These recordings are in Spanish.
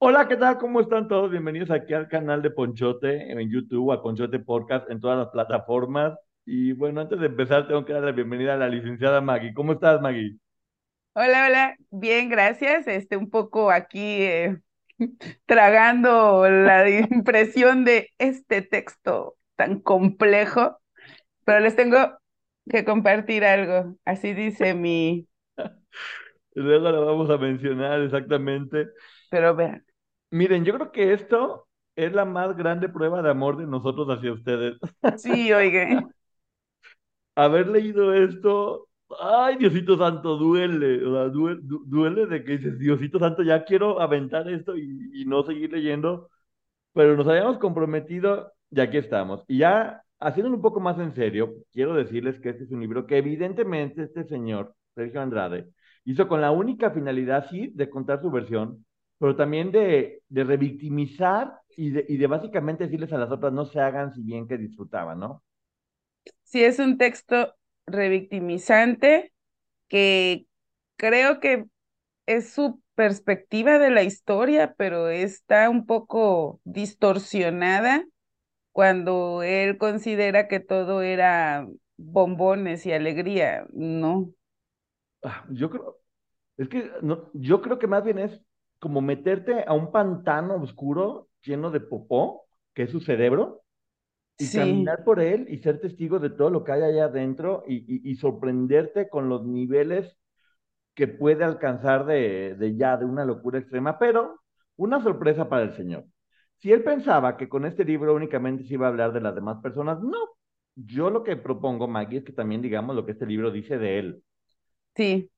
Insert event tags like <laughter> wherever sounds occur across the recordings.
Hola, ¿qué tal? ¿Cómo están todos? Bienvenidos aquí al canal de Ponchote en YouTube, al Ponchote Podcast en todas las plataformas. Y bueno, antes de empezar, tengo que dar la bienvenida a la licenciada Maggie. ¿Cómo estás, Maggie? Hola, hola, bien, gracias. Este, un poco aquí eh, <laughs> tragando la <laughs> impresión de este texto tan complejo, pero les tengo que compartir algo. Así dice mi, <laughs> Luego lo vamos a mencionar exactamente. pero vean, Miren, yo creo que esto es la más grande prueba de amor de nosotros hacia ustedes. sí, oigan, <laughs> Haber leído esto, ay, Diosito Santo, duele. O sea, duele, du- duele de que dices, Diosito Santo, ya quiero aventar esto y, y no seguir leyendo. pero nos habíamos comprometido y aquí estamos. Y ya haciéndolo un poco más en serio, quiero decirles que este es un libro que evidentemente este señor, Sergio Andrade, hizo con la única finalidad, sí, de contar su versión, pero también de, de revictimizar y de, y de básicamente decirles a las otras no se hagan si bien que disfrutaban, ¿no? sí es un texto revictimizante que creo que es su perspectiva de la historia, pero está un poco distorsionada cuando él considera que todo era bombones y alegría, ¿no? Ah, Yo creo, es que no, yo creo que más bien es como meterte a un pantano oscuro lleno de popó, que es su cerebro, y Sí, caminar por él y ser testigo de todo lo que hay allá adentro y, y- y sorprenderte con los niveles que puede alcanzar de, de ya, de una locura extrema, pero una sorpresa para el Señor. Si él pensaba que con este libro únicamente se iba a hablar de las demás personas, no. Yo lo que propongo, Maggie, es que también digamos lo que este libro dice de él, sí,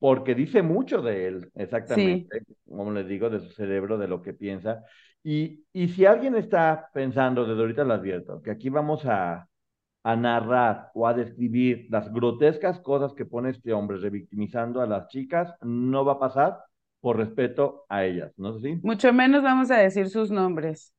porque dice mucho de él, sí. exactamente, como les digo, de su cerebro, de lo que piensa. Y, y si alguien está pensando, desde ahorita lo advierto, que aquí vamos a, a narrar o a describir las grotescas cosas que pone este hombre revictimizando a las chicas, no va a pasar por respeto a ellas, ¿no es así? Mucho menos vamos a decir sus nombres.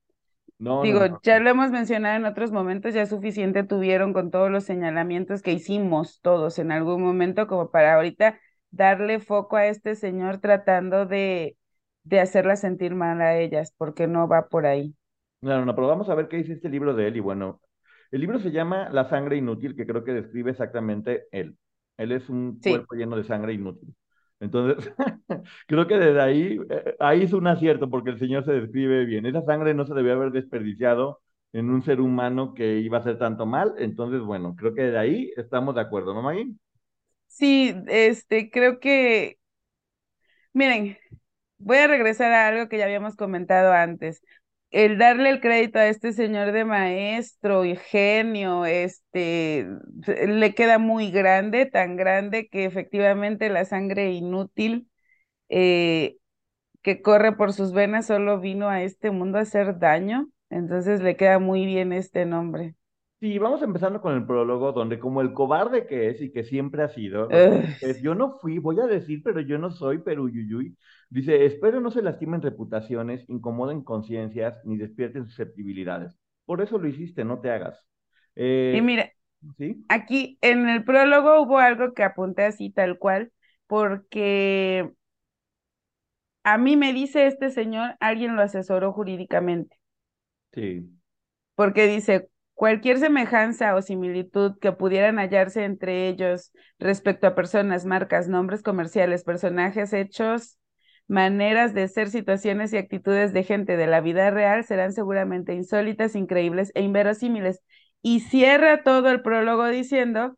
No, no, Digo, no. ya lo hemos mencionado en otros momentos, ya suficiente tuvieron con todos los señalamientos que hicimos todos en algún momento como para ahorita darle foco a este señor tratando de, de hacerlas sentir mal a ellas, porque no va por ahí. No, no, pero vamos a ver qué dice este libro de él. Y bueno, el libro se llama La sangre inútil, que creo que describe exactamente él. Él es un Sí. cuerpo lleno de sangre inútil. Entonces, <laughs> creo que desde ahí, eh, ahí es un acierto, porque el Señor se describe bien. Esa sangre no se debió haber desperdiciado en un ser humano que iba a hacer tanto mal. Entonces, bueno, creo que de ahí estamos de acuerdo, ¿no, Maggie? Sí, este, creo que, miren, voy a regresar a algo que ya habíamos comentado antes. El darle el crédito a este señor de maestro y genio, este, le queda muy grande, tan grande que efectivamente la sangre inútil eh, que corre por sus venas solo vino a este mundo a hacer daño. Entonces le queda muy bien este nombre. Sí, vamos empezando con el prólogo, donde como el cobarde que es y que siempre ha sido, es, yo no fui, voy a decir, pero yo no soy, pero uyuyuy. Dice, espero no se lastimen reputaciones, incomoden conciencias, ni despierten susceptibilidades. Por eso lo hiciste, no te hagas. Y Eh, mira, ¿sí? aquí en el prólogo hubo algo que apunté así tal cual, porque A mí me dice este señor, alguien lo asesoró jurídicamente, Sí. porque dice, cualquier semejanza o similitud que pudieran hallarse entre ellos respecto a personas, marcas, nombres comerciales, personajes, hechos, maneras de ser, situaciones y actitudes de gente de la vida real serán seguramente insólitas, increíbles e inverosímiles. Y cierra todo el prólogo diciendo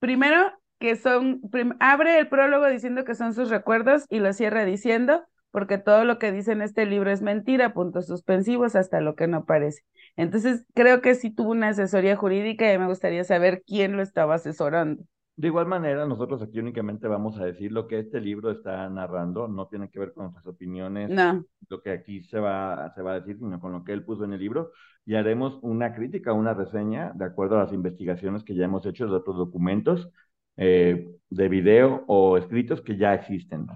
Primero, que son, abre el prólogo diciendo que son sus recuerdos y lo cierra diciendo, porque todo lo que dice en este libro es mentira, puntos suspensivos hasta lo que no parece. Entonces, creo que sí tuvo una asesoría jurídica y me gustaría saber quién lo estaba asesorando. De igual manera, nosotros aquí únicamente vamos a decir lo que este libro está narrando, no tiene que ver con nuestras opiniones, No, lo que aquí se va, se va a decir, sino con lo que él puso en el libro, y haremos una crítica, una reseña, de acuerdo a las investigaciones que ya hemos hecho de otros documentos eh, de video o escritos que ya existen.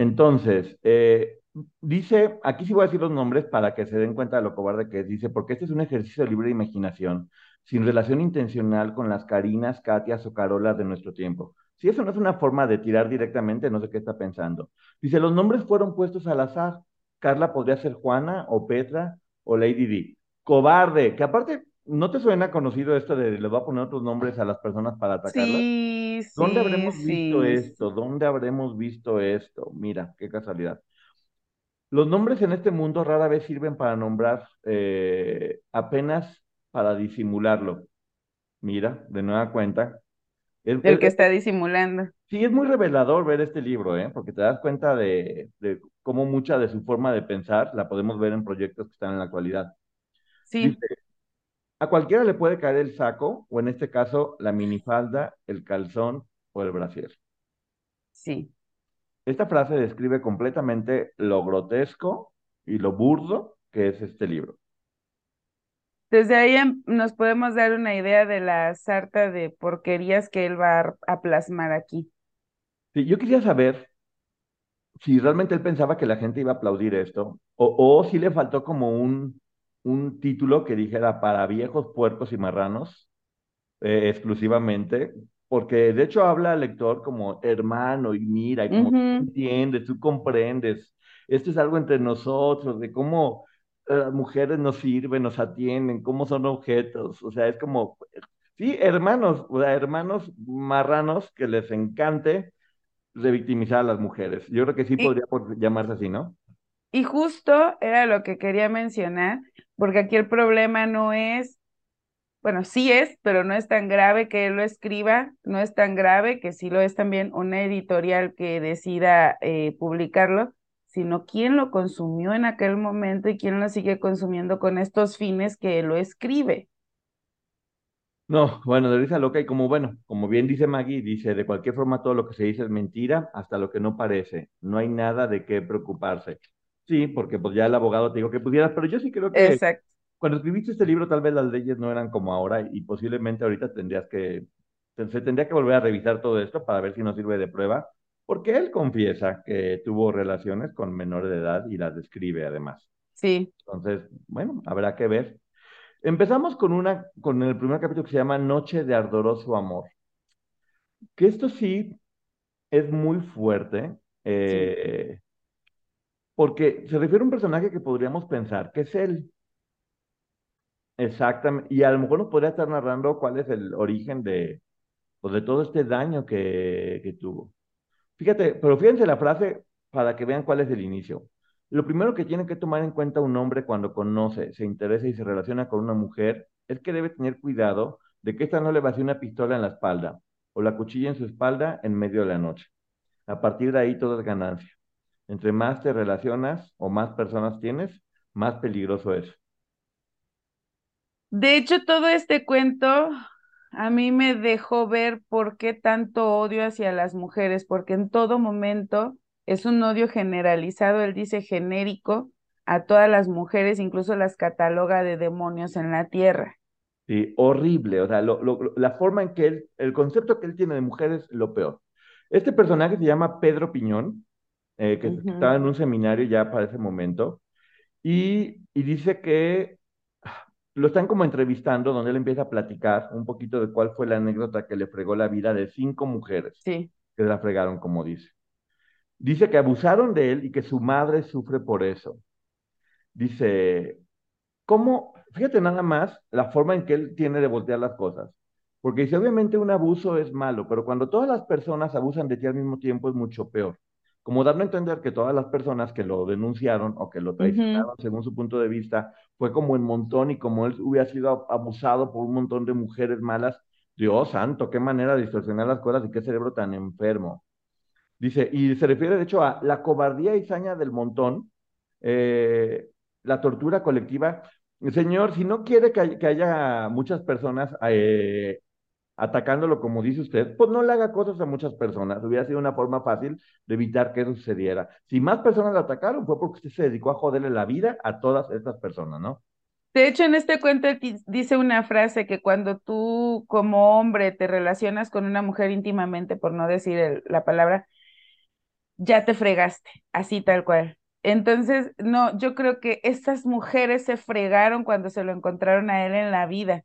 Entonces, eh, dice, aquí sí voy a decir los nombres para que se den cuenta de lo cobarde que es. Dice, porque este es un ejercicio de libre imaginación, sin relación intencional con las Carinas, Katias o Carolas de nuestro tiempo. Si eso no es una forma de tirar directamente, no sé qué está pensando. Dice, los nombres fueron puestos al azar. Carla podría ser Juana o Petra o Lady D. Cobarde, que aparte, ¿no te suena conocido esto de le voy a poner otros nombres a las personas para atacarlas? Sí, ¿Dónde sí, habremos visto sí. esto? ¿Dónde habremos visto esto? Mira, qué casualidad. Los nombres en este mundo rara vez sirven para nombrar, eh, apenas para disimularlo. Mira, de nueva cuenta. Es- El que es- está disimulando. sí, es muy revelador ver este libro, ¿eh? Porque te das cuenta de, de cómo mucha de su forma de pensar la podemos ver en proyectos que están en la actualidad. Sí, Dice, a cualquiera le puede caer el saco, o en este caso, la minifalda, el calzón o el brasier. sí. Esta frase describe completamente lo grotesco y lo burdo que es este libro. Desde ahí em- nos podemos dar una idea de la sarta de porquerías que él va a, a plasmar aquí. Sí, yo quería saber si realmente él pensaba que la gente iba a aplaudir esto, o, o si le faltó como un, un título que dijera para viejos puercos y marranos, eh, exclusivamente, porque de hecho habla al lector como hermano y mira, y como tú entiendes, tú comprendes, esto es algo entre nosotros, de cómo eh, las mujeres nos sirven, nos atienden, cómo son objetos, o sea, es como, sí, hermanos, o sea, hermanos marranos que les encante revictimizar a las mujeres. Yo creo que sí Y, podría por- llamarse así, ¿no? Y justo era lo que quería mencionar, porque aquí el problema no es, bueno, sí es, pero no es tan grave que él lo escriba, no es tan grave que sí lo es también una editorial que decida eh, publicarlo, sino quién lo consumió en aquel momento y quién lo sigue consumiendo con estos fines que lo escribe. No, bueno, de risa loca y como bueno, como bien dice Maggie, dice, de cualquier forma todo lo que se dice es mentira, hasta lo que no parece. No hay nada de qué preocuparse. Sí, porque pues ya el abogado te dijo que pudieras, pero yo sí creo que Exacto. cuando escribiste este libro tal vez las leyes no eran como ahora y posiblemente ahorita tendrías que, se tendría que volver a revisar todo esto para ver si nos sirve de prueba, porque él confiesa que tuvo relaciones con menores de edad y las describe además. Sí, Entonces, bueno, habrá que ver. Empezamos con una, con el primer capítulo que se llama Noche de Ardoroso Amor. Que esto sí es muy fuerte, sí. Porque se refiere a un personaje que podríamos pensar que es él. Exactamente. Y a lo mejor nos podría estar narrando cuál es el origen de, pues, de todo este daño que, que tuvo. Fíjate, pero fíjense la frase para que vean cuál es el inicio. Lo primero que tiene que tomar en cuenta un hombre cuando conoce, se interesa y se relaciona con una mujer es que debe tener cuidado de que ésta no le vacíe una pistola en la espalda o la cuchilla en su espalda en medio de la noche. A partir de ahí todo es ganancia. Entre más te relacionas o más personas tienes, más peligroso es. De hecho, todo este cuento a mí me dejó ver por qué tanto odio hacia las mujeres, porque en todo momento es un odio generalizado, él dice genérico, a todas las mujeres, incluso las cataloga de demonios en la tierra. Sí, horrible. O sea, lo- lo- la forma en que él, el concepto que él tiene de mujer es lo peor. Este personaje se llama Pedro Piñón, eh, que, estaba en un seminario ya para ese momento, y, y dice que ah, lo están como entrevistando, donde él empieza a platicar un poquito de cuál fue la anécdota que le fregó la vida de cinco mujeres Sí. que la fregaron, como dice. Dice que abusaron de él y que su madre sufre por eso. Dice, ¿Cómo? Fíjate nada más la forma en que él tiene de voltear las cosas. Porque dice, obviamente un abuso es malo, pero cuando todas las personas abusan de ti al mismo tiempo es mucho peor. Como dando a entender que todas las personas que lo denunciaron o que lo traicionaron según su punto de vista fue como en montón y como él hubiera sido abusado por un montón de mujeres malas. Dios santo, qué manera de distorsionar las cosas y qué cerebro tan enfermo. Dice, y se refiere de hecho a la cobardía y saña del montón, eh, la tortura colectiva. Señor, si no quiere que haya muchas personas eh, atacándolo como dice usted, pues no le haga cosas a muchas personas. Hubiera sido una forma fácil de evitar que eso sucediera. Si más personas lo atacaron fue porque usted se dedicó a joderle la vida a todas estas personas, ¿no? De hecho, en este cuento dice una frase que cuando tú como hombre te relacionas con una mujer íntimamente, por no decir la palabra, ya te fregaste, así tal cual. Entonces, no, yo creo que estas mujeres se fregaron cuando se lo encontraron a él en la vida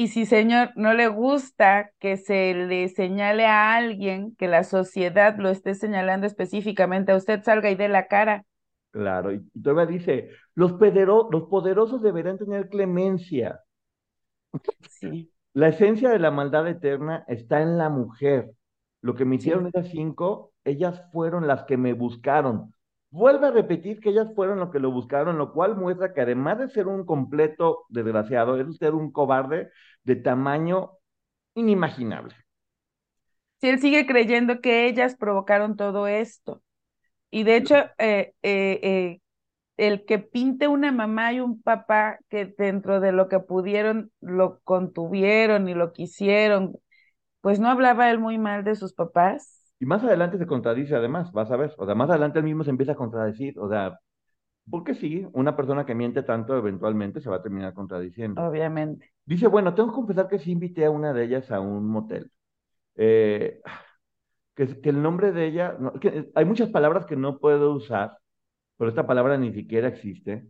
Y si, señor, no le gusta que se le señale a alguien, que la sociedad lo esté señalando específicamente a usted, salga y dé la cara. Claro, y todavía dice, los, los poderosos deberán tener clemencia. Sí. La esencia de la maldad eterna está en la mujer. Lo que me hicieron esas cinco, ellas fueron las que me buscaron. Vuelve a repetir que ellas fueron los que lo buscaron, lo cual muestra que además de ser un completo desgraciado, es usted un cobarde de tamaño inimaginable. Si él sigue creyendo que ellas provocaron todo esto. Y de hecho, eh, eh, eh, el que pinte una mamá y un papá que dentro de lo que pudieron lo contuvieron y lo quisieron, pues no hablaba él muy mal de sus papás. Y más adelante se contradice además, vas a ver. O sea, más adelante él mismo se empieza a contradecir. O sea, porque sí, una persona que miente tanto eventualmente se va a terminar contradiciendo. Obviamente. Dice, bueno, tengo que confesar que sí invité a una de ellas a un motel. Eh, que, que, el nombre de ella, que hay muchas palabras que no puedo usar, pero esta palabra ni siquiera existe.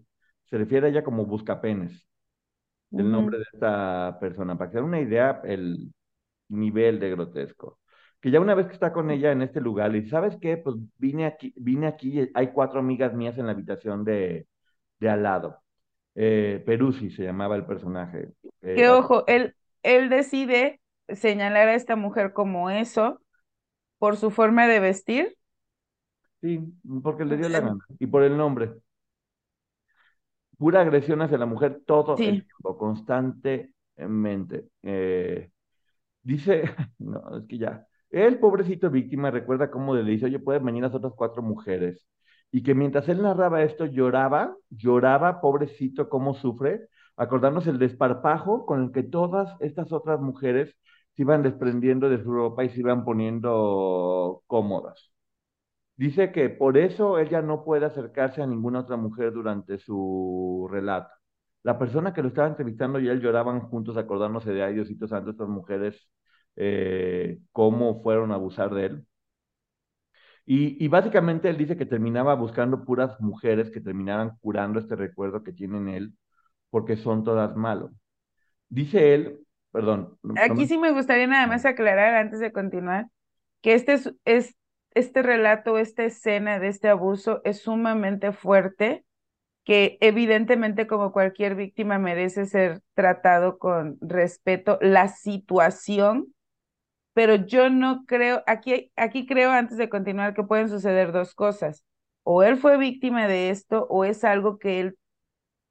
Se refiere a ella como buscapenes, el nombre de esta persona. Para que se una idea, el nivel de grotesco que ya una vez que está con ella en este lugar, y ¿sabes qué? Pues vine aquí, vine aquí, hay cuatro amigas mías en la habitación de, de al lado. Eh, Peruzzi se llamaba el personaje. Eh, que ojo, él, él decide señalar a esta mujer como eso por su forma de vestir. Sí, porque le dio la gana. Y por el nombre. Pura agresión hacia la mujer todo el tiempo, constantemente. Eh, dice, <laughs> no, es que ya, el pobrecito víctima recuerda cómo le dice, oye, pueden venir las otras cuatro mujeres. Y que mientras él narraba esto, lloraba, lloraba, pobrecito, cómo sufre, acordándose el desparpajo con el que todas estas otras mujeres se iban desprendiendo de su ropa y se iban poniendo cómodas. Dice que por eso ella no puede acercarse a ninguna otra mujer durante su relato. La persona que lo estaba entrevistando y él lloraban juntos acordándose de, ay Diosito Santo, estas mujeres eh, cómo fueron a abusar de él. Y, básicamente él dice que terminaba buscando puras mujeres que terminaran curando este recuerdo que tienen él, porque son todas malos. Dice él, perdón. Aquí sí me gustaría nada más aclarar antes de continuar, que este, es, es, este relato, esta escena de este abuso es sumamente fuerte, que evidentemente como cualquier víctima merece ser tratado con respeto. La situación pero yo no creo, aquí, aquí creo antes de continuar que pueden suceder dos cosas. O él fue víctima de esto o es algo que él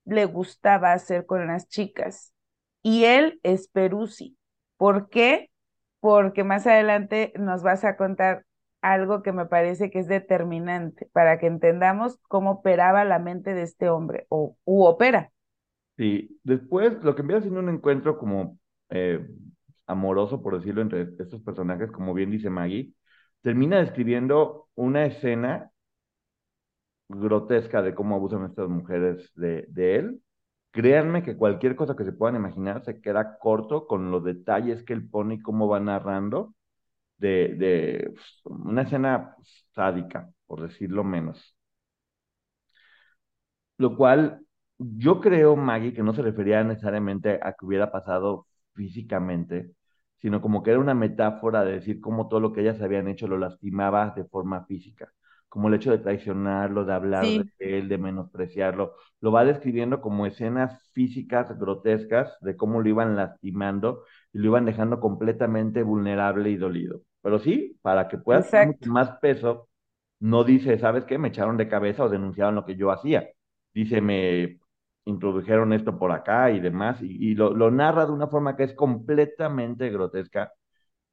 le gustaba hacer con las chicas. Y él es Peruzzi. ¿Por qué? Porque más adelante nos vas a contar algo que me parece que es determinante para que entendamos cómo operaba la mente de este hombre o u opera. Sí, después lo que empieza siendo un encuentro como eh, amoroso, por decirlo, entre estos personajes, como bien dice Maggie, termina describiendo una escena grotesca de cómo abusan estas mujeres de, él. Créanme que cualquier cosa que se puedan imaginar se queda corto con los detalles que él pone y cómo va narrando de, de una escena sádica, por decirlo menos. Lo cual yo creo, Maggie, que no se refería necesariamente a que hubiera pasado físicamente, sino como que era una metáfora de decir cómo todo lo que ellas habían hecho lo lastimaba de forma física, como el hecho de traicionarlo, de hablar de él, de menospreciarlo, lo va describiendo como escenas físicas grotescas de cómo lo iban lastimando y lo iban dejando completamente vulnerable y dolido. Pero sí, para que pueda tener más peso, no dice, ¿sabes qué? Me echaron de cabeza o denunciaron lo que yo hacía. Dice, me introdujeron esto por acá y demás, y, lo, lo, narra de una forma que es completamente grotesca.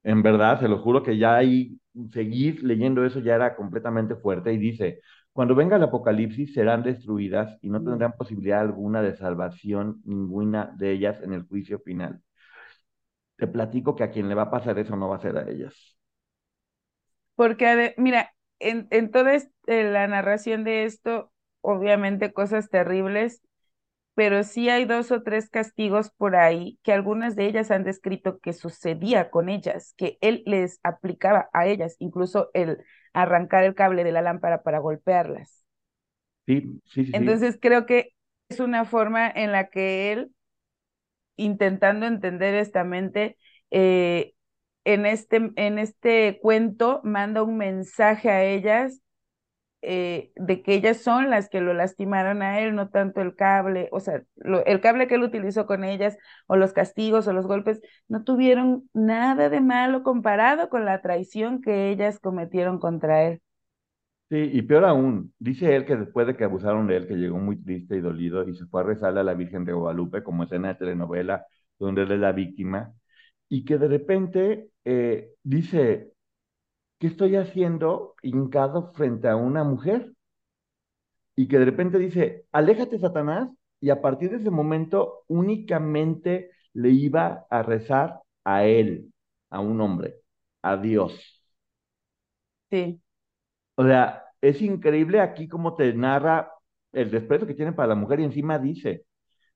En verdad, se lo juro que ya ahí seguir leyendo eso ya era completamente fuerte y dice, cuando venga el apocalipsis serán destruidas y no tendrán posibilidad alguna de salvación ninguna de ellas en el juicio final. Te platico que a quien le va a pasar eso no va a ser a ellas. Porque, mira, en, en toda la narración de esto, obviamente cosas terribles, pero sí hay dos o tres castigos por ahí que algunas de ellas han descrito que sucedía con ellas, que él les aplicaba a ellas, incluso el arrancar el cable de la lámpara para golpearlas. Sí, sí, sí. Entonces creo que es una forma en la que él intentando entender esta mente, eh, en, este, en este cuento manda un mensaje a ellas eh, de que ellas son las que lo lastimaron a él, no tanto el cable, o sea, el cable que él utilizó con ellas, o los castigos o los golpes, no tuvieron nada de malo comparado con la traición que ellas cometieron contra él. Sí, y peor aún, dice él que después de que abusaron de él, que llegó muy triste y dolido y se fue a rezarle a la Virgen de Guadalupe como escena de telenovela donde él es la víctima, y que de repente eh, dice, ¿qué estoy haciendo hincado frente a una mujer? Y que de repente dice, aléjate Satanás, y a partir de ese momento únicamente le iba a rezar a él, a un hombre, a Dios. Sí. O sea, es increíble aquí cómo te narra el desprecio que tiene para la mujer y encima dice,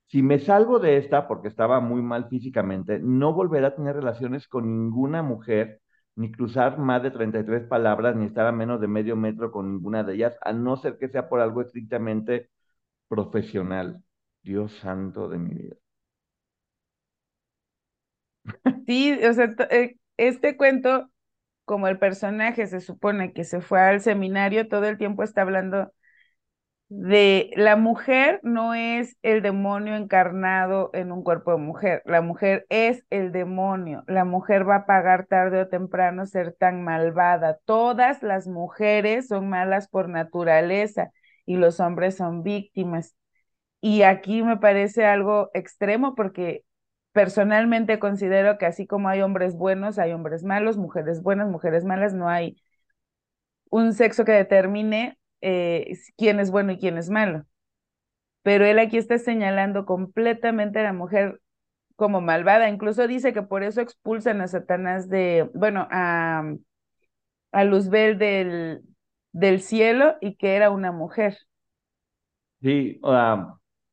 si me salgo de esta porque estaba muy mal físicamente, no volverá a tener relaciones con ninguna mujer, ni cruzar más de 33 palabras, ni estar a menos de medio metro con ninguna de ellas, a no ser que sea por algo estrictamente profesional. Dios santo de mi vida. Sí, o sea, eh, este cuento como el personaje se supone que se fue al seminario, todo el tiempo está hablando de la mujer no es el demonio encarnado en un cuerpo de mujer, la mujer es el demonio, la mujer va a pagar tarde o temprano ser tan malvada, todas las mujeres son malas por naturaleza y los hombres son víctimas. Y aquí me parece algo extremo porque personalmente considero que así como hay hombres buenos, hay hombres malos, mujeres buenas, mujeres malas, no hay un sexo que determine eh, quién es bueno y quién es malo. Pero él aquí está señalando completamente a la mujer como malvada. Incluso dice que por eso expulsan a Satanás de, bueno, a, a Luzbel del, del cielo y que era una mujer. Sí,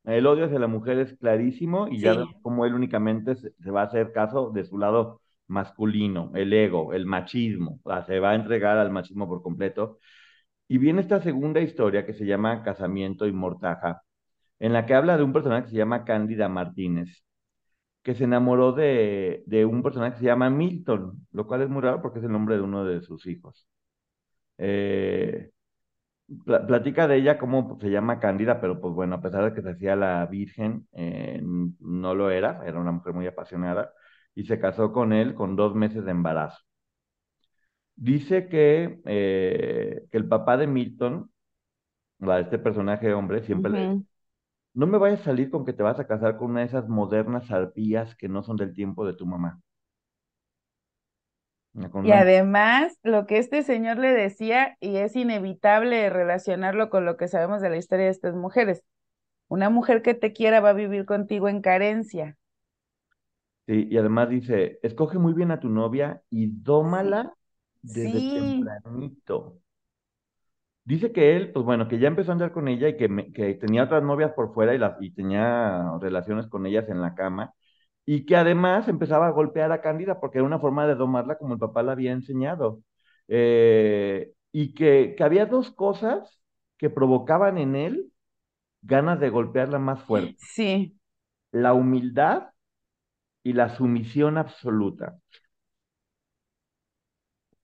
el odio hacia la mujer es clarísimo y ya vemos cómo él únicamente se, va a hacer caso de su lado masculino, el ego, el machismo, o sea, se va a entregar al machismo por completo. Y viene esta segunda historia que se llama Casamiento y Mortaja, en la que habla de un personaje que se llama Cándida Martínez, que se enamoró de, un personaje que se llama Milton, lo cual es muy raro porque es el nombre de uno de sus hijos. Eh, platica de ella cómo se llama Cándida, pero pues bueno, a pesar de que se hacía la virgen, eh, no lo era, era una mujer muy apasionada, y se casó con él con dos meses de embarazo. Dice que, eh, que el papá de Milton, este personaje hombre, siempre le dice, no me vayas a salir con que te vas a casar con una de esas modernas arpías que no son del tiempo de tu mamá. Y además, lo que este señor le decía, y es inevitable relacionarlo con lo que sabemos de la historia de estas mujeres, una mujer que te quiera va a vivir contigo en carencia. Sí, y además dice, escoge muy bien a tu novia y dómala desde tempranito. Dice que él, pues bueno, que ya empezó a andar con ella y que, que tenía otras novias por fuera y, las, y tenía relaciones con ellas en la cama y que además empezaba a golpear a Cándida porque era una forma de domarla como el papá la había enseñado. Eh, y que, que, había dos cosas que provocaban en él ganas de golpearla más fuerte. Sí. La humildad y la sumisión absoluta.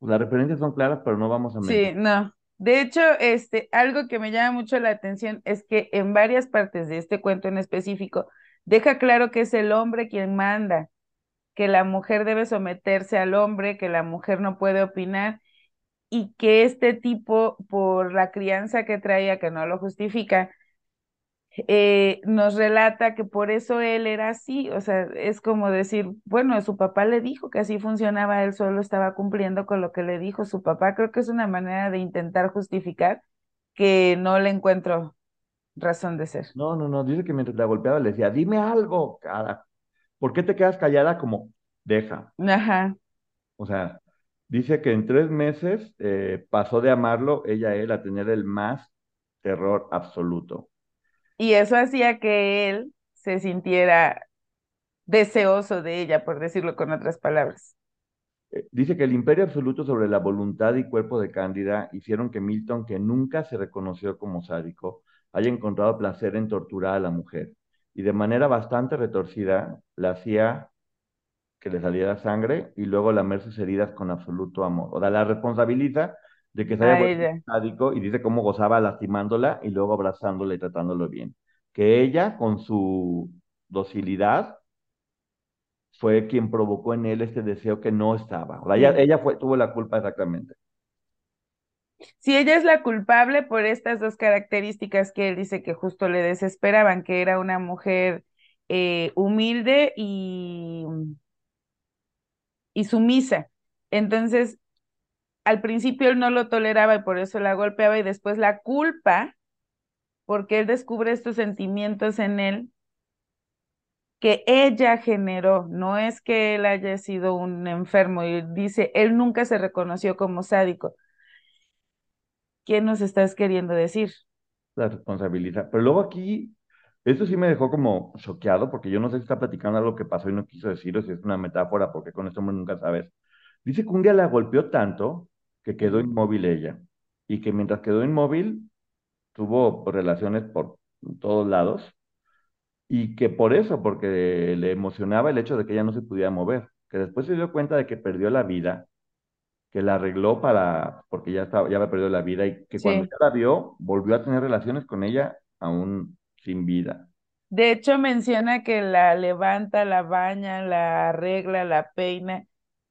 Las referencias son claras, pero no vamos a Sí, no. De hecho, este, algo que me llama mucho la atención es que en varias partes de este cuento en específico, Deja claro que es el hombre quien manda, que la mujer debe someterse al hombre, que la mujer no puede opinar y que este tipo, por la crianza que traía, que no lo justifica, eh, nos relata que por eso él era así, o sea, es como decir, bueno, su papá le dijo que así funcionaba, él solo estaba cumpliendo con lo que le dijo su papá, creo que es una manera de intentar justificar que no le encuentro razón de ser. No, no, no, dice que mientras la golpeaba le decía, dime algo, cara. ¿Por qué te quedas callada? Como, deja. Ajá. O sea, dice que en tres meses eh, pasó de amarlo ella a él a tener el más terror absoluto. Y eso hacía que él se sintiera deseoso de ella, por decirlo con otras palabras. Eh, dice que el imperio absoluto sobre la voluntad y cuerpo de Cándida hicieron que Milton, que nunca se reconoció como sádico, haya encontrado placer en torturar a la mujer. y de manera bastante retorcida le hacía que le saliera sangre y luego lamer sus heridas con absoluto amor. O sea, la responsabiliza de que se haya sádico y dice cómo gozaba lastimándola y luego abrazándola y tratándolo bien. Que ella, con su docilidad, fue quien provocó en él este deseo que no estaba. O sea, ella, Sí. ella fue, tuvo la culpa exactamente. Si ella es la culpable por estas dos características que él dice que justo le desesperaban, que era una mujer eh, humilde y, y sumisa. Entonces, al principio él no lo toleraba y por eso la golpeaba y después la culpa, porque él descubre estos sentimientos en él que ella generó, no es que él haya sido un enfermo y dice, él nunca se reconoció como sádico. ¿Qué nos estás queriendo decir? La responsabiliza. Pero luego aquí, esto sí me dejó como choqueado, porque yo no sé si está platicando algo que pasó y no quiso decir, o si es una metáfora, porque con hombre nunca sabes. Dice que un día la golpeó tanto que quedó inmóvil ella, y que mientras quedó inmóvil, tuvo relaciones por todos lados, y que por eso, porque le emocionaba el hecho de que ella no se pudiera mover, que después se dio cuenta de que perdió la vida, que la arregló para, porque ya estaba, ya había perdido la vida, y que cuando ya la vio, volvió a tener relaciones con ella aún sin vida. De hecho, menciona que la levanta, la baña, la arregla, la peina,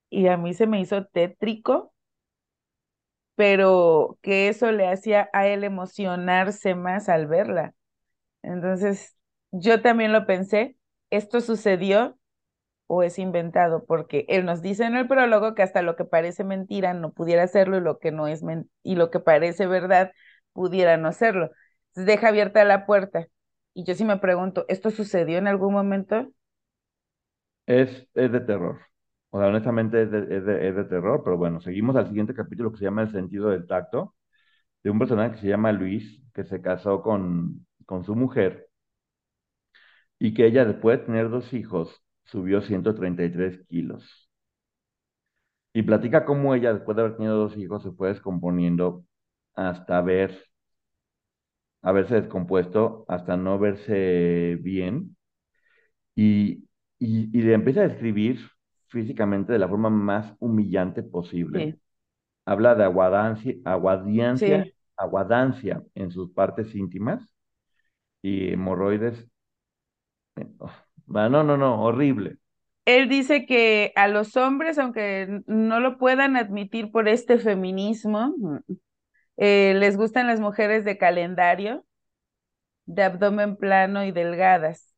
y a mí se me hizo tétrico, pero que eso le hacía a él emocionarse más al verla. Entonces, yo también lo pensé, ¿esto sucedió o es inventado? Porque él nos dice en el prólogo que hasta lo que parece mentira no pudiera serlo y lo que no es y lo que parece verdad pudiera no serlo. Entonces, deja abierta la puerta. Y yo sí me pregunto, ¿esto sucedió en algún momento? Es, es de terror. O sea, honestamente es de, terror, pero bueno, seguimos al siguiente capítulo que se llama El sentido del tacto, de un personaje que se llama Luis, que se casó con, con su mujer y que ella después de tener dos hijos subió 133 kilos. Y platica cómo ella después de haber tenido dos hijos se fue descomponiendo hasta ver, haberse descompuesto, hasta no verse bien y, y, y le empieza a describir físicamente de la forma más humillante posible. Sí, Habla de aguadancia, aguadiancia, sí. aguadancia en sus partes íntimas y hemorroides. no, no, no, horrible. Él dice que a los hombres, aunque no lo puedan admitir por este feminismo, eh, les gustan las mujeres de calendario, de abdomen plano y delgadas.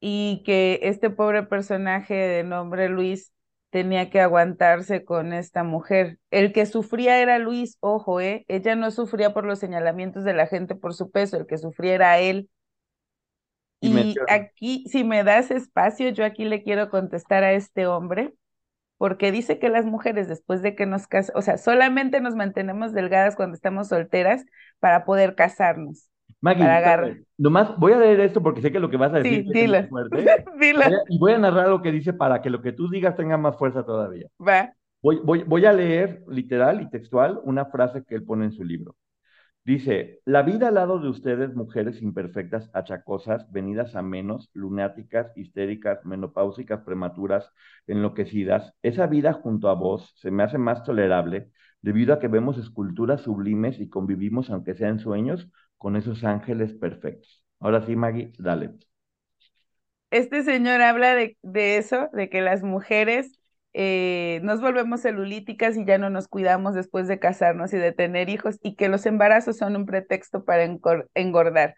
Y que este pobre personaje de nombre Luis tenía que aguantarse con esta mujer. El que sufría era Luis, ojo, ¿eh? Ella no sufría por los señalamientos de la gente por su peso, el que sufría era él. Y aquí, si me das espacio, yo aquí le quiero contestar a este hombre, porque dice que las mujeres después de que nos casamos, o sea, solamente nos mantenemos delgadas cuando estamos solteras para poder casarnos, Maggie, para espérame, agarrar. nomás voy a leer esto porque sé que lo que vas a decir Sí, dilo, muy fuerte. <laughs> dilo, Voy a- y voy a narrar lo que dice para que lo que tú digas tenga más fuerza todavía. va. Voy, voy, voy a leer literal y textual una frase que él pone en su libro. Dice, la vida al lado de ustedes, mujeres imperfectas, achacosas, venidas a menos, lunáticas, histéricas, menopáusicas, prematuras, enloquecidas, esa vida junto a vos se me hace más tolerable debido a que vemos esculturas sublimes y convivimos, aunque sean sueños, con esos ángeles perfectos. Ahora sí, Maggie, dale. Este señor habla de, eso, de que las mujeres eh, nos volvemos celulíticas y ya no nos cuidamos después de casarnos y de tener hijos y que los embarazos son un pretexto para engordar.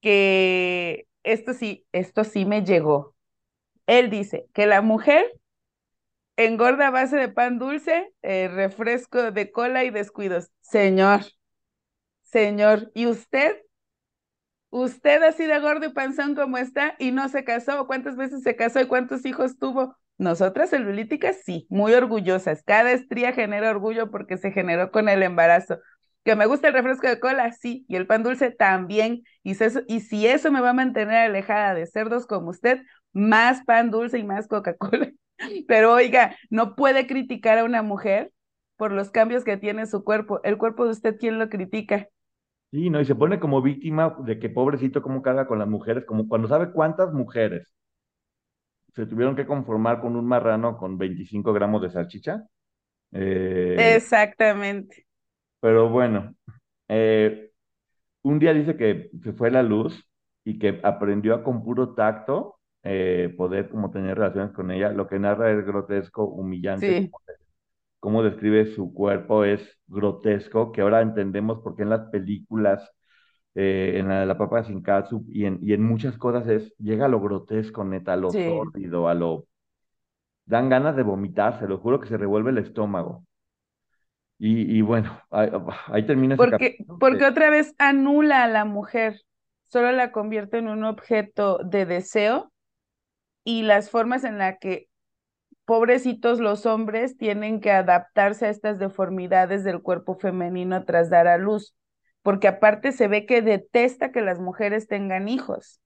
Que esto sí, esto sí me llegó. Él dice que la mujer engorda a base de pan dulce, eh, refresco de cola y descuidos. Señor, señor, ¿y usted? Usted así de gordo y panzón como está y no se casó. ¿Cuántas veces se casó y cuántos hijos tuvo? Nosotras celulíticas sí, muy orgullosas. Cada estría genera orgullo porque se generó con el embarazo. Que me gusta el refresco de cola, sí, y el pan dulce también. Y, y si eso me va a mantener alejada de cerdos como usted, más pan dulce y más Coca-Cola. <laughs> Pero oiga, no puede criticar a una mujer por los cambios que tiene su cuerpo. El cuerpo de usted, ¿quién lo critica? Sí, ¿no? Y se pone como víctima de que pobrecito cómo carga con las mujeres, como cuando sabe cuántas mujeres se tuvieron que conformar con un marrano con 25 gramos de salchicha. Eh, Exactamente. pero bueno, eh, un día dice que se fue la luz y que aprendió a con puro tacto eh, poder como tener relaciones con ella. Lo que narra es grotesco, humillante, Sí, cómo describe su cuerpo es grotesco, que ahora entendemos por qué en las películas, eh, en la de la papa sin catsup y en, y en muchas cosas es, llega a lo grotesco, neta, a lo sí. sórdido, a lo... Dan ganas de vomitar, se lo juro que se revuelve el estómago. Y, y bueno, ahí, ahí termina Porque, porque que- otra vez anula a la mujer, solo la convierte en un objeto de deseo y las formas en las que pobrecitos los hombres tienen que adaptarse a estas deformidades del cuerpo femenino tras dar a luz, porque aparte se ve que detesta que las mujeres tengan hijos.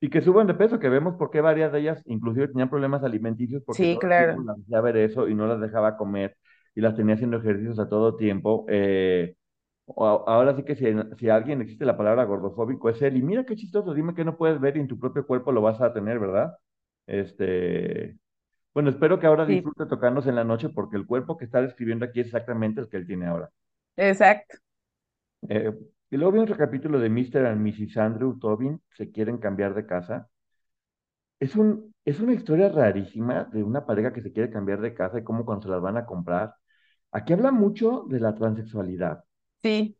y que suban de peso, que vemos por qué varias de ellas inclusive tenían problemas alimenticios porque Sí, claro. las hacía ver eso y no las dejaba comer y las tenía haciendo ejercicios a todo tiempo. Eh, ahora sí que si, si alguien existe la palabra gordofóbico es él. Y mira qué chistoso, dime que no puedes ver y en tu propio cuerpo lo vas a tener, ¿verdad? Este, bueno, espero que ahora Sí, disfrute tocándose en la noche porque el cuerpo que está describiendo aquí es exactamente el que él tiene ahora. exacto. Eh, y luego viene otro capítulo de Mr. and Mrs. Andrew Tobin, se quieren cambiar de casa. Es un, es una historia rarísima de una pareja que se quiere cambiar de casa y cómo cuando se las van a comprar. Aquí habla mucho de la transexualidad Sí,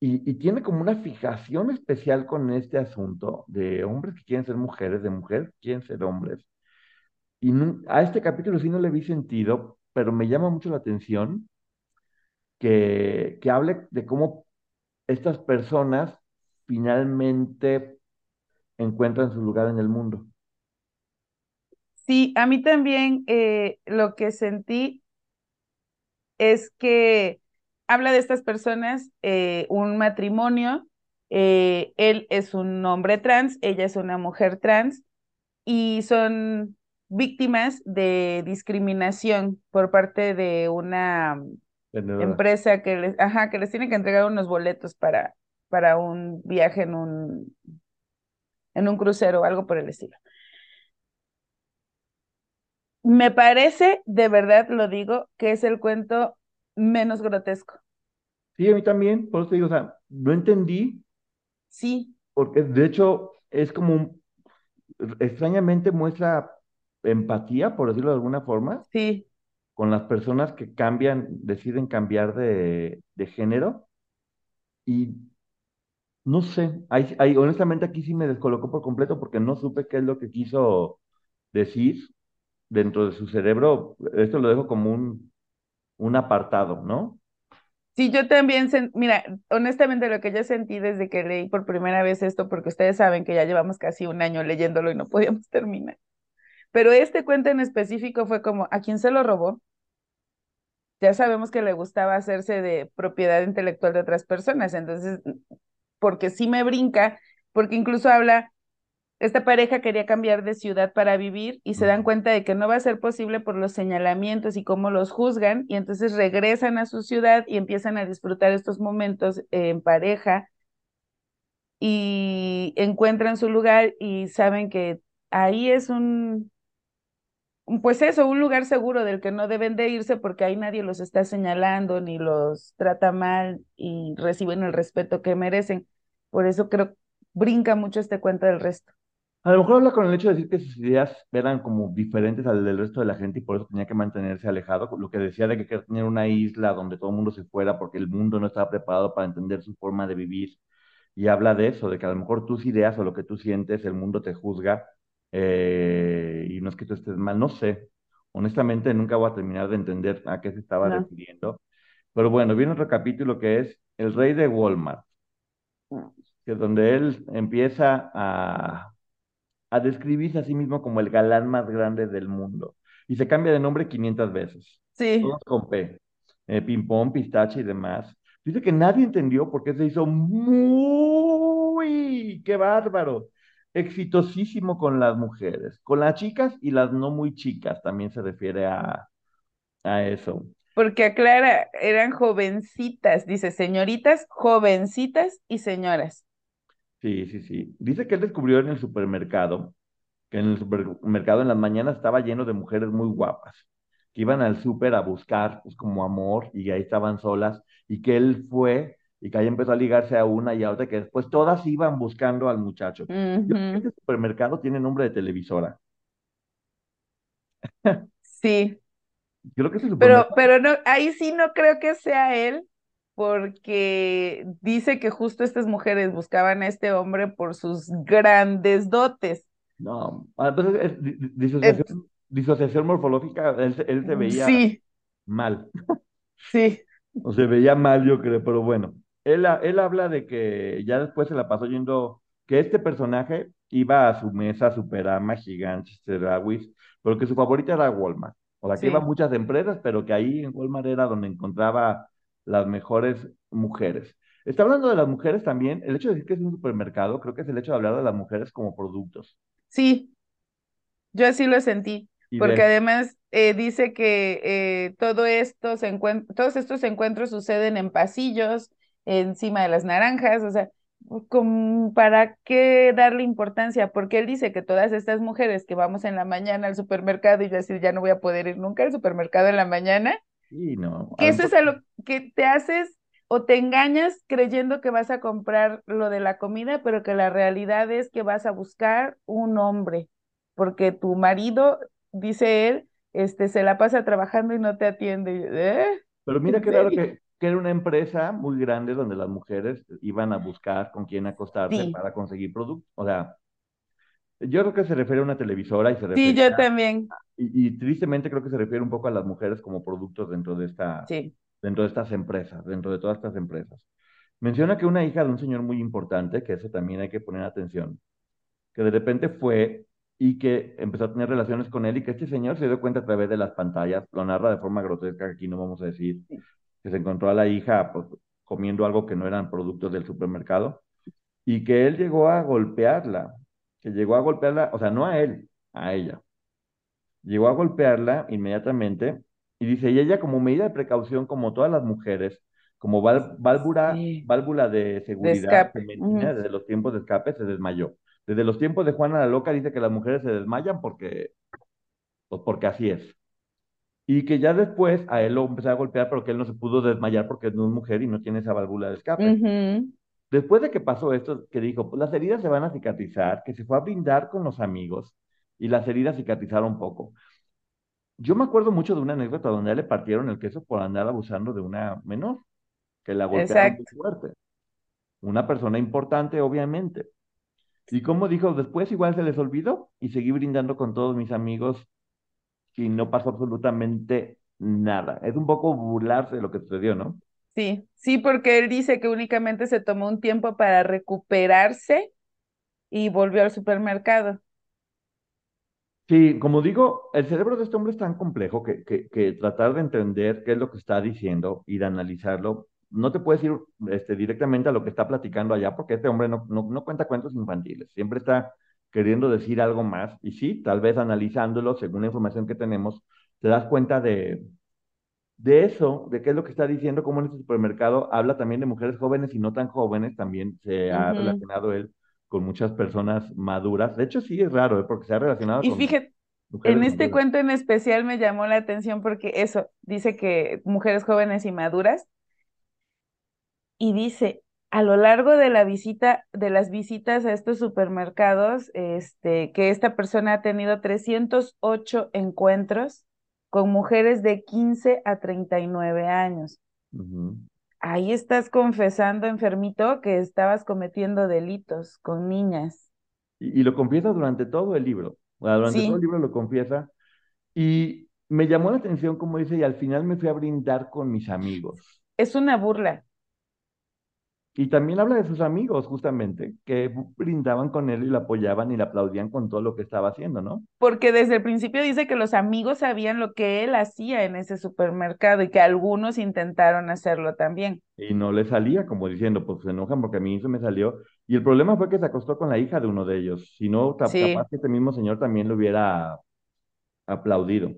y, y tiene como una fijación especial con este asunto de hombres que quieren ser mujeres, de mujeres que quieren ser hombres. Y a este capítulo sí no le vi sentido, pero me llama mucho la atención que, que hable de cómo estas personas finalmente encuentran su lugar en el mundo. sí, a mí también eh, lo que sentí es que habla de estas personas, eh, un matrimonio, eh, él es un hombre trans, ella es una mujer trans, y son víctimas de discriminación por parte de una Vendedora. empresa que les, ajá, que les tiene que entregar unos boletos para, para un viaje en un, en un crucero o algo por el estilo. Me parece, de verdad lo digo, que es el cuento menos grotesco. Sí, a mí también, por eso te digo, o sea, no entendí, Sí, porque de hecho es como un, extrañamente muestra empatía, por decirlo de alguna forma, sí, con las personas que cambian, deciden cambiar de, de género. Y no sé, honestamente aquí sí me descolocó por completo porque no supe qué es lo que quiso decir dentro de su cerebro. Esto lo dejo como un, un apartado, ¿no? Sí, yo también, mira, honestamente lo que yo sentí desde que leí por primera vez esto, porque ustedes saben que ya llevamos casi un año leyéndolo y no podíamos <laughs> terminar, pero este cuento en específico fue como, ¿a quién se lo robó? Ya sabemos que le gustaba hacerse de propiedad intelectual de otras personas, entonces, porque sí me brinca, porque incluso habla, esta pareja quería cambiar de ciudad para vivir y se dan cuenta de que no va a ser posible por los señalamientos y cómo los juzgan, y entonces regresan a su ciudad y empiezan a disfrutar estos momentos en pareja y encuentran su lugar y saben que ahí es un, pues eso, un lugar seguro del que no deben de irse porque ahí nadie los está señalando ni los trata mal y reciben el respeto que merecen. Por eso creo brinca mucho este cuento del resto. A lo mejor habla con el hecho de decir que sus ideas eran como diferentes al del resto de la gente y por eso tenía que mantenerse alejado. Lo que decía de que quería tener una isla donde todo el mundo se fuera porque el mundo no estaba preparado para entender su forma de vivir. Y habla de eso, de que a lo mejor tus ideas o lo que tú sientes, el mundo te juzga eh, y no es que tú estés mal, no sé. Honestamente, nunca voy a terminar de entender a qué se estaba No. refiriendo. Pero bueno, viene otro capítulo que es El Rey de Walmart, que es donde él empieza a a describirse a sí mismo como el galán más grande del mundo. Y se cambia de nombre 500 veces. Sí, Todos con P. Eh, Pimpón, pistache y demás. Dice que nadie entendió por qué se hizo muy, qué bárbaro, exitosísimo con las mujeres, con las chicas y las no muy chicas, también se refiere a, a eso. Porque aclara, eran jovencitas, dice señoritas, jovencitas y señoras. Sí, sí, sí. Dice que él descubrió en el supermercado, que en el supermercado en las mañanas estaba lleno de mujeres muy guapas, que iban al súper a buscar, pues, como amor, y ahí estaban solas, y que él fue, y que ahí empezó a ligarse a una y a otra, que después todas iban buscando al muchacho. Yo creo que Ujú, este supermercado tiene nombre de televisora. <laughs> Sí, Creo que ese pero, supermercado, pero no, ahí sí no creo que sea él, porque dice que justo estas mujeres buscaban a este hombre por sus grandes dotes. no, ah, es- es di- di- Et- disociación, disociación morfológica, él, se- él se veía sí, mal. sí, <laughs> O se veía mal, yo creo, pero bueno. Él, él habla de que ya después se la pasó yendo, que este personaje iba a su mesa Superama, Gigante, Strawis, pero que su favorita era Walmart. O sea, que iba a sí, muchas empresas, pero que ahí en Walmart era donde encontraba las mejores mujeres. Está hablando de las mujeres también. El hecho de decir que es un supermercado, creo que es el hecho de hablar de las mujeres como productos. sí. Yo así lo sentí, porque ves, además eh, dice que eh, todo esto se todos estos encuentros suceden en pasillos, encima de las naranjas, o sea, ¿para qué darle importancia? Porque él dice que todas estas mujeres que vamos en la mañana al supermercado y yo así ya no voy a poder ir nunca al supermercado en la mañana, y no, que eso es a lo que te haces o te engañas creyendo que vas a comprar lo de la comida, pero que la realidad es que vas a buscar un hombre, porque tu marido, dice él, este, se la pasa trabajando y no te atiende. ¿Eh? Pero mira ¿En qué raro que, que era una empresa muy grande donde las mujeres iban a buscar con quién acostarse Sí, para conseguir productos. O sea, yo creo que se refiere a una televisora y se sí, refiere, yo también, y, y tristemente creo que se refiere un poco a las mujeres como productos dentro de esta, sí, dentro de estas empresas, dentro de todas estas empresas. Menciona que una hija de un señor muy importante, que eso también hay que poner atención, que de repente fue y que empezó a tener relaciones con él y que este señor se dio cuenta a través de las pantallas, lo narra de forma grotesca, que aquí no vamos a decir, sí. Que se encontró a la hija pues, comiendo algo que no eran productos del supermercado y que él llegó a golpearla, que llegó a golpearla, o sea, no a él, a ella. Llegó a golpearla inmediatamente y dice, y ella como medida de precaución, como todas las mujeres, como válvula, sí, válvula de seguridad femenina ujú, desde los tiempos de escape, se desmayó. Desde los tiempos de Juana la Loca dice que las mujeres se desmayan porque, pues porque así es. Y que ya después a él lo empezó a golpear, pero que él no se pudo desmayar porque es mujer y no tiene esa válvula de escape. Después de que pasó esto, que dijo, pues las heridas se van a cicatrizar, que se fue a brindar con los amigos y las heridas cicatrizaron un poco. Yo me acuerdo mucho de una anécdota donde a él le partieron el queso por andar abusando de una menor, que la golpearon muy fuerte. Una persona importante, obviamente. Y como dijo, después igual se les olvidó y seguí brindando con todos mis amigos y no pasó absolutamente nada. Es un poco burlarse de lo que sucedió, ¿no? sí, sí, porque él dice que únicamente se tomó un tiempo para recuperarse y volvió al supermercado. Sí, como digo, el cerebro de este hombre es tan complejo que, que, que tratar de entender qué es lo que está diciendo y de analizarlo, no te puedes ir este, directamente a lo que está platicando allá, porque este hombre no, no, no cuenta cuentos infantiles, siempre está queriendo decir algo más, y sí, tal vez analizándolo según la información que tenemos, te das cuenta de, de eso, de qué es lo que está diciendo, cómo en este supermercado habla también de mujeres jóvenes y no tan jóvenes, también se ha Ujú. relacionado él con muchas personas maduras. De hecho, sí es raro, ¿eh? porque se ha relacionado Y con fíjate, mujeres en este maduras. cuento en especial me llamó la atención porque eso, dice que mujeres jóvenes y maduras, y dice, a lo largo de la visita, de las visitas a estos supermercados, este, que esta persona ha tenido 308 encuentros con mujeres de 15 a 39 años. Ujú. Ahí estás confesando, enfermito, que estabas cometiendo delitos con niñas. Y, y lo confiesa durante todo el libro. Durante todo el libro lo confiesa. Y me llamó la atención, como dice, y al final me fui a brindar con mis amigos. es una burla. Y también habla de sus amigos, justamente, que brindaban con él y lo apoyaban y le aplaudían con todo lo que estaba haciendo, ¿no? Porque desde el principio dice que los amigos sabían lo que él hacía en ese supermercado y que algunos intentaron hacerlo también. Y no le salía, como diciendo, pues se enojan porque a mí eso me salió. Y el problema fue que se acostó con la hija de uno de ellos. Si no, ta- capaz Sí, que este mismo señor también lo hubiera aplaudido.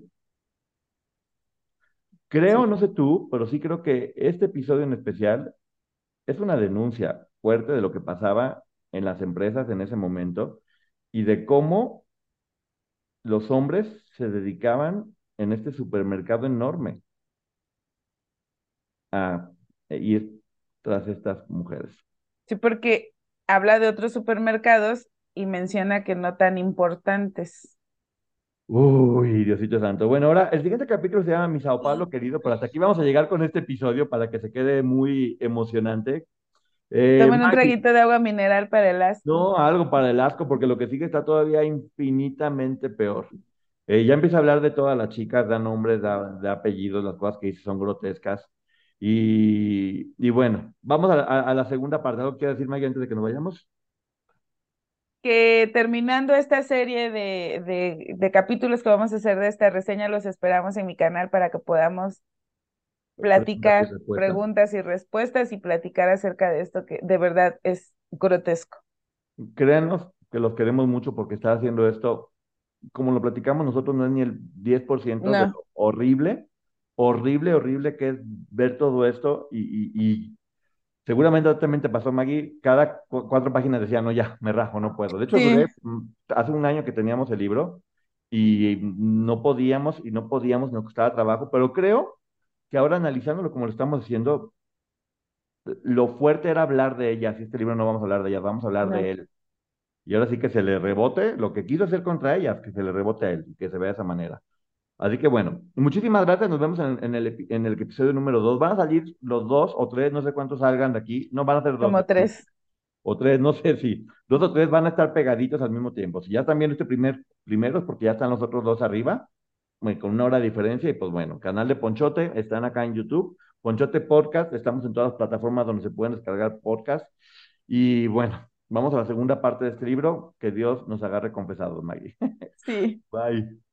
Creo, Sí. no sé tú, pero sí creo que este episodio en especial es una denuncia fuerte de lo que pasaba en las empresas en ese momento y de cómo los hombres se dedicaban en este supermercado enorme a ir tras estas mujeres. Sí, porque habla de otros supermercados y menciona que no tan importantes. Uy, Diosito Santo. Bueno, ahora el siguiente capítulo se llama Mi Sao Paulo querido, pero hasta aquí vamos a llegar con este episodio para que se quede muy emocionante. Eh, Tomen un traguito de agua mineral para el asco. no, algo para el asco, porque lo que sigue está todavía infinitamente peor. Eh, ya empieza a hablar de todas las chicas, da nombres, da, da apellidos, las cosas que dice son grotescas. Y, y bueno, vamos a, a- a la segunda parte. ¿Algo quiero decir, Maggie, antes de que nos vayamos? Que terminando esta serie de, de, de capítulos que vamos a hacer de esta reseña, los esperamos en mi canal para que podamos Preguntas y platicar preguntas y respuestas y platicar acerca de esto que de verdad es grotesco. Créanos que los queremos mucho porque está haciendo esto, como lo platicamos nosotros, no es ni el 10% de No, lo horrible, horrible, horrible que es ver todo esto y, y- y seguramente también te pasó, Maggie, cada cu- cuatro páginas decía, no, ya, me rajo, no puedo. De hecho, sí, duré, mm, hace un año que teníamos el libro y no podíamos y no podíamos, nos costaba trabajo, pero creo que ahora analizándolo como lo estamos haciendo, lo fuerte era hablar de ella, si este libro no vamos a hablar de ella, vamos a hablar de él. Y ahora sí que se le rebote lo que quiso hacer contra ellas, que se le rebote a él, que se vea de esa manera. Así que bueno, muchísimas gracias, nos vemos en, en el, en el episodio número dos. Van a salir los dos o tres, no sé cuántos salgan de aquí, no van a ser dos Como tres. o tres, no sé si dos o tres van a estar pegaditos al mismo tiempo. Si ya están viendo este primer, primero es porque ya están los otros dos arriba, con una hora de diferencia, y pues bueno, canal de Ponchote, están acá en YouTube, Ponchote Podcast, estamos en todas las plataformas donde se pueden descargar podcasts, y bueno, vamos a la segunda parte de este libro, que Dios nos agarre confesados, Maggie. Sí. <laughs> Bye.